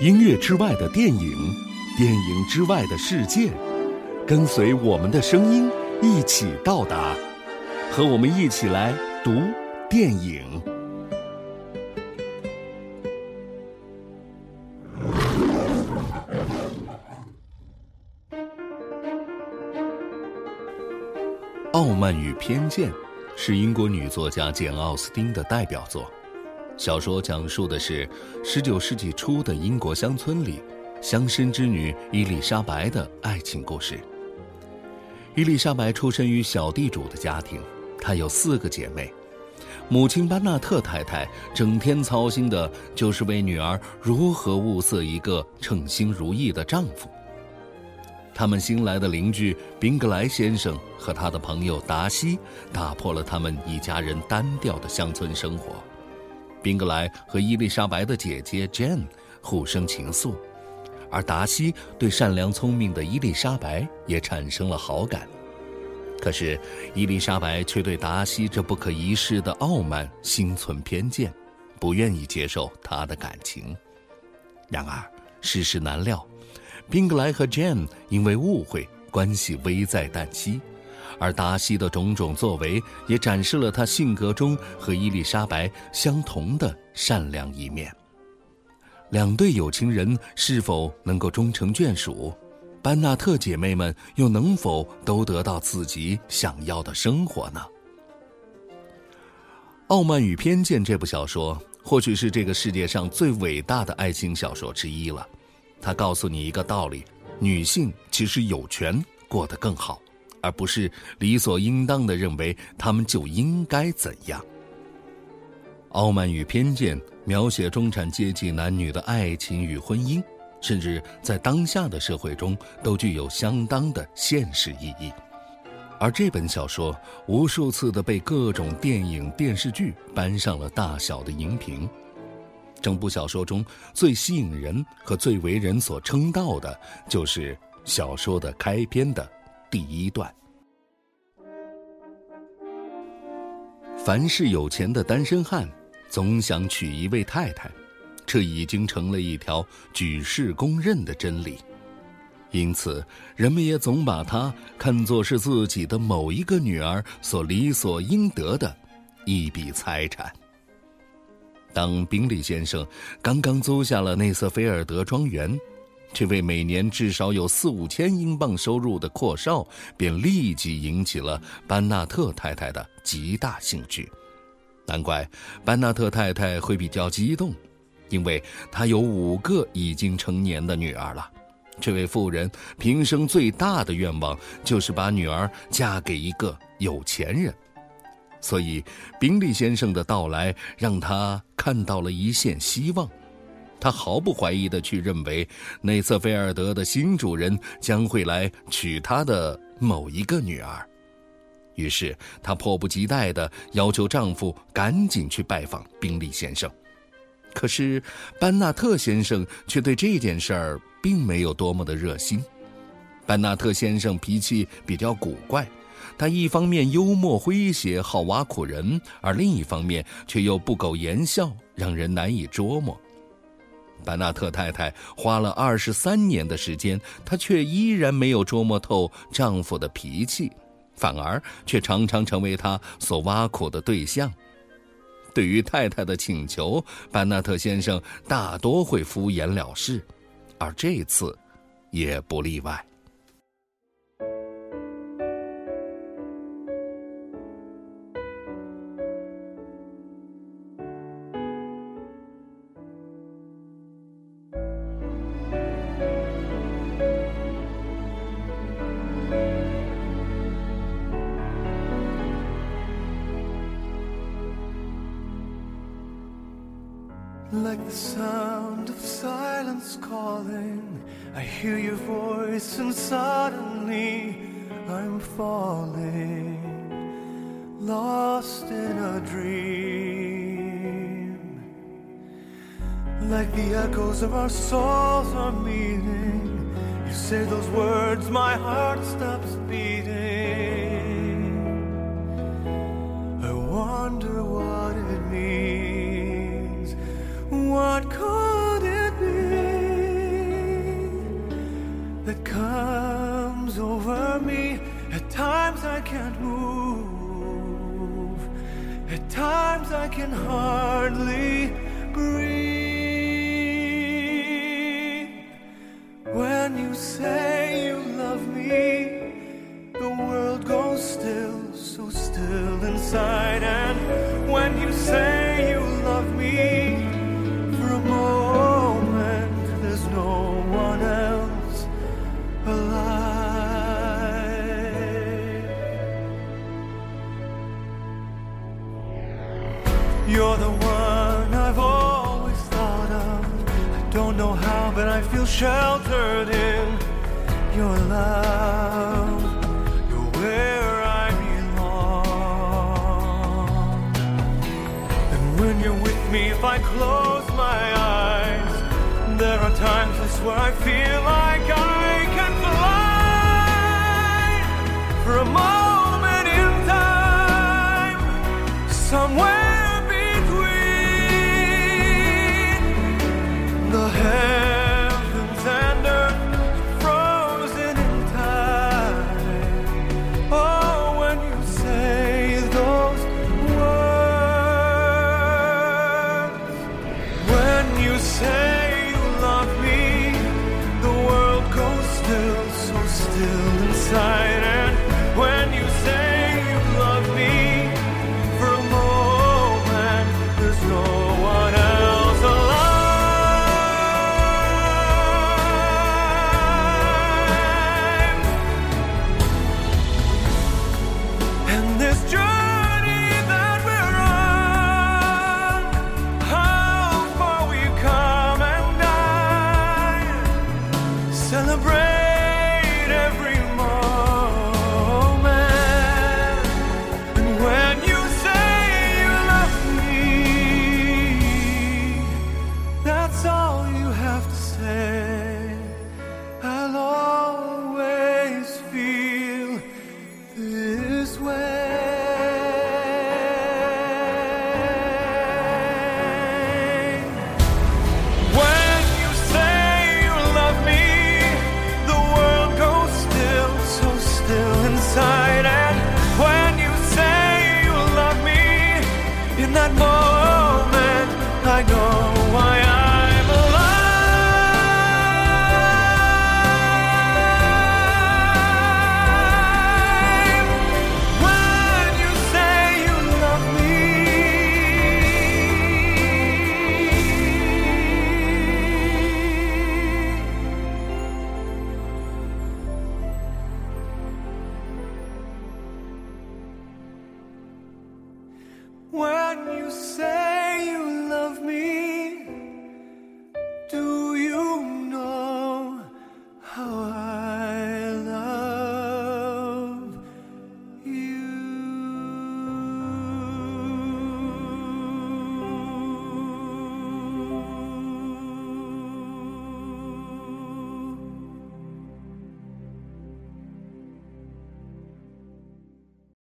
音乐之外的电影，电影之外的世界，跟随我们的声音一起到达，和我们一起来读电影。《傲慢与偏见》是英国女作家简·奥斯汀的代表作。小说讲述的是19世纪初的英国乡村里，乡绅之女伊丽莎白的爱情故事。伊丽莎白出身于小地主的家庭，她有四个姐妹。母亲班纳特太太整天操心的就是为女儿如何物色一个称心如意的丈夫。他们新来的邻居宾格莱先生和他的朋友达西打破了他们一家人单调的乡村生活。宾格莱和伊丽莎白的姐姐 Jane 互生情愫，而达西对善良聪明的伊丽莎白也产生了好感。可是，伊丽莎白却对达西这不可一世的傲慢心存偏见，不愿意接受他的感情。然而，世事难料，宾格莱和 Jane 因为误会，关系危在旦夕。而达西的种种作为，也展示了他性格中和伊丽莎白相同的善良一面。两对有情人是否能够终成眷属？班纳特姐妹们又能否都得到自己想要的生活呢？《傲慢与偏见》这部小说，或许是这个世界上最伟大的爱情小说之一了。它告诉你一个道理：女性其实有权过得更好。而不是理所应当的认为他们就应该怎样。《傲慢与偏见》描写中产阶级男女的爱情与婚姻，甚至在当下的社会中都具有相当的现实意义。而这本小说无数次的被各种电影、电视剧搬上了大小的荧屏。整部小说中最吸引人和最为人所称道的，就是小说的开篇的。第一段，凡是有钱的单身汉，总想娶一位太太，这已经成了一条举世公认的真理。因此，人们也总把她看作是自己的某一个女儿所理所应得的一笔财产。当宾利先生刚刚租下了内瑟菲尔德庄园。这位每年至少有四五千英镑收入的阔少，便立即引起了班纳特太太的极大兴趣。难怪班纳特太太会比较激动，因为她有五个已经成年的女儿了。这位妇人平生最大的愿望就是把女儿嫁给一个有钱人，所以宾利先生的到来让她看到了一线希望。他毫不怀疑地去认为，内瑟菲尔德的新主人将会来娶他的某一个女儿，于是她迫不及待地要求丈夫赶紧去拜访宾利先生。可是班纳特先生却对这件事儿并没有多么的热心。班纳特先生脾气比较古怪，他一方面幽默诙谐，好挖苦人，而另一方面却又不苟言笑，让人难以捉摸。班纳特太太花了二十三年的时间，她却依然没有捉摸透丈夫的脾气，反而却常常成为他所挖苦的对象。对于太太的请求，班纳特先生大多会敷衍了事，而这次也不例外。The sound of silence calling, I hear your voice, and suddenly I'm falling, lost in a dream. Like the echoes of our souls are meeting, you say those words, my heart stops beating. Over me. At times I can't move. At times I can hardly breathe. When you say You're the one I've always thought of. I don't know how, but I feel sheltered in your love. You're where I belong. And when you're with me, if I close my eyes, there are times I swear I feel like I can fly for a moment in time somewhere. still inside. say